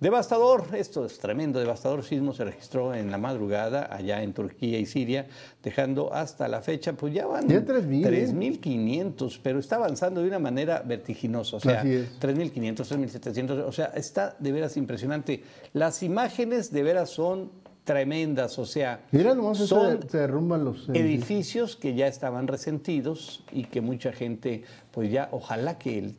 Devastador, esto es tremendo, devastador sismo se registró en la madrugada allá en Turquía y Siria, dejando hasta la fecha, pues ya van Ya 3.000, ¿eh? 3.500, pero está avanzando de una manera vertiginosa, o sea, Así es. 3.500, 3.700, o sea, está de veras impresionante. Las imágenes de veras son tremendas, o sea, Mira nomás, son se derrumban los edificios que ya estaban resentidos y que mucha gente, pues ya, ojalá que el-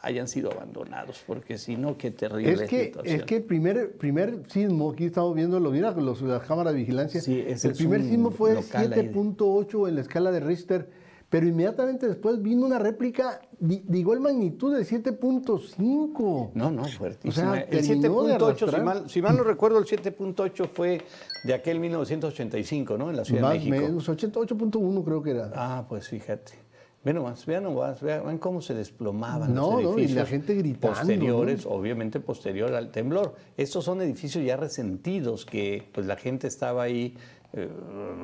hayan sido abandonados, porque si no, qué terrible Es que, situación. es que el primer, primer sismo, aquí estamos viendo, lo mira los, las cámaras de vigilancia, Sí, el primer sismo fue local ahí de- 7.8 en la escala de Richter, pero inmediatamente después vino una réplica de, de igual magnitud de 7.5. No, no, fuertísimo. O sea, el terminó de 7.8, si mal, si mal no recuerdo, el 7.8 fue de aquel 1985, ¿no? En la Ciudad Más de México. menos, 88.1 creo que era. Ah, pues fíjate. Vean nomás, vean nomás, vean, vean cómo se desplomaban No, los no, y edificios. la gente gritando, Posteriores, obviamente posterior al temblor. Estos son edificios ya resentidos que pues la gente estaba ahí eh,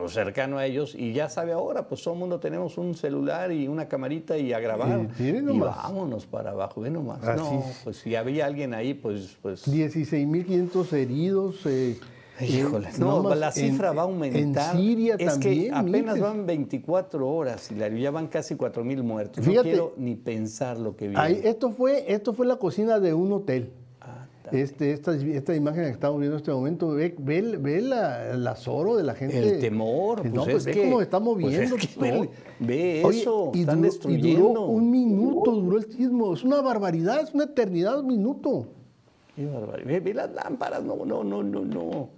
cercano a ellos y ya sabe ahora, pues todo el mundo tenemos un celular y una camarita y a grabar. Y vámonos para abajo, ve nomás. Así no, es. pues si había alguien ahí, pues... pues 16.500 heridos. eh, Híjole, no, la cifra en- va a aumentar. En Siria es también. que apenas miles. van 24 horas, Hilario, ya van casi 4 mil muertos. Fíjate, no quiero ni pensar lo que viene. Ahí, esto, fue, esto fue la cocina de un hotel. Ah, Este, esta, esta imagen que estamos viendo en este momento, ve, ve, ve la, el azoro de la gente. El temor, pues no, es pues ve que- cómo está pues moviendo. es que ve- ve Oye, eso, y están duró- destruyendo. Y duró un minuto, duró el sismo. Es una barbaridad, es una eternidad, un minuto. Qué barbaridad. Ve, ve las lámparas, no, no, no, no, no.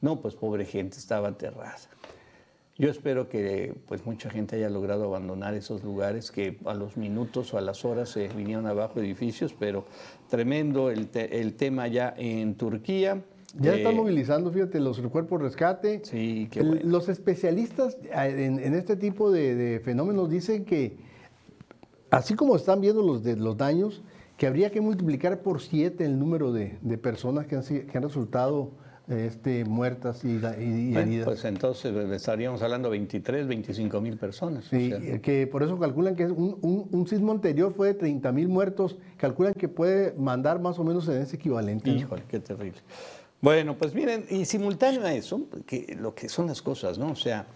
No, pues pobre gente, estaba aterrada. Yo espero que pues mucha gente haya logrado abandonar esos lugares que a los minutos o a las horas se vinieron abajo edificios, pero tremendo el, te- el tema ya en Turquía. Ya Eh, están movilizando, fíjate, los cuerpos de rescate. Sí, qué bueno. Los especialistas eh, en, en este tipo de, de fenómenos dicen que, así como están viendo los, de, los daños, que habría que multiplicar por siete el número de, de personas que han, que han resultado eh, este, muertas y, y- Bueno, heridas. pues entonces estaríamos hablando de 23, 25 mil personas. o Sí, sea, eh, que por eso calculan que un, un- un sismo anterior fue de 30 mil muertos, calculan que puede mandar más o menos en ese equivalente. ¿no? Híjole, qué terrible. Bueno, pues miren, y simultáneo a eso, que lo que son las cosas, ¿no? O sea,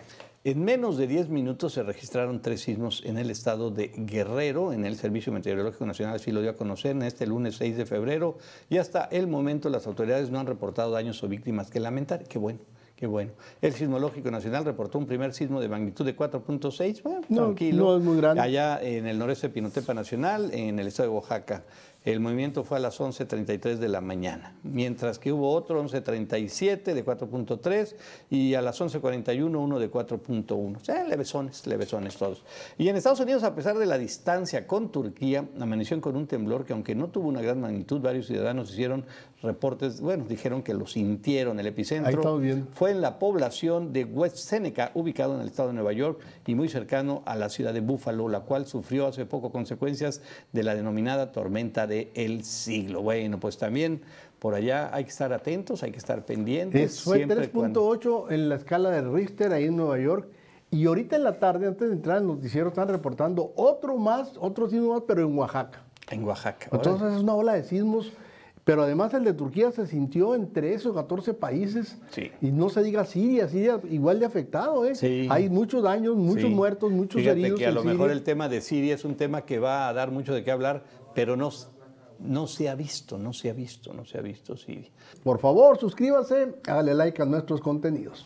en menos de 10 minutos se registraron tres sismos en el estado de Guerrero, en el Servicio Meteorológico Nacional, así lo dio a conocer en este lunes 6 de febrero, y hasta el momento las autoridades no han reportado daños o víctimas que lamentar. Qué bueno. Qué bueno. El Sismológico Nacional reportó un primer sismo de magnitud de 4.6. Bueno, No, tranquilo. no es muy grande. Allá en el noreste de Pinotepa Nacional, en el estado de Oaxaca. El movimiento fue a las 11.33 de la mañana, mientras que hubo otro 11.37 de 4.3 y a las 11.41 uno de 4.1. O sea, levesones, levesones todos. Y en Estados Unidos, a pesar de la distancia con Turquía, amaneció con un temblor que aunque no tuvo una gran magnitud, varios ciudadanos hicieron reportes, bueno, dijeron que lo sintieron. El epicentro Ahí viendo. Fue en la población de West Seneca, ubicado en el estado de Nueva York y muy cercano a la ciudad de Buffalo, la cual sufrió hace poco consecuencias de la denominada tormenta de el siglo. Bueno, pues también por allá hay que estar atentos, hay que estar pendientes. Es- fue siempre cuando- 3.8 en la escala de Richter ahí en Nueva York. Y ahorita en la tarde, antes de entrar al noticiero, están reportando otro más, otro sismo más, pero en Oaxaca. En Oaxaca. Entonces es una ola de sismos. Pero además el de Turquía se sintió en 13 o 14 países. Sí. Y no se diga Siria, Siria igual de afectado. ¿eh? Sí. Hay muchos daños, muchos Sí. muertos, muchos Fíjate heridos. que a lo mejor el tema de Siria es un tema que va a dar mucho de qué hablar, pero no, no se ha visto, no se ha visto, no se ha visto Siria. Por favor, suscríbase, hágale like a nuestros contenidos.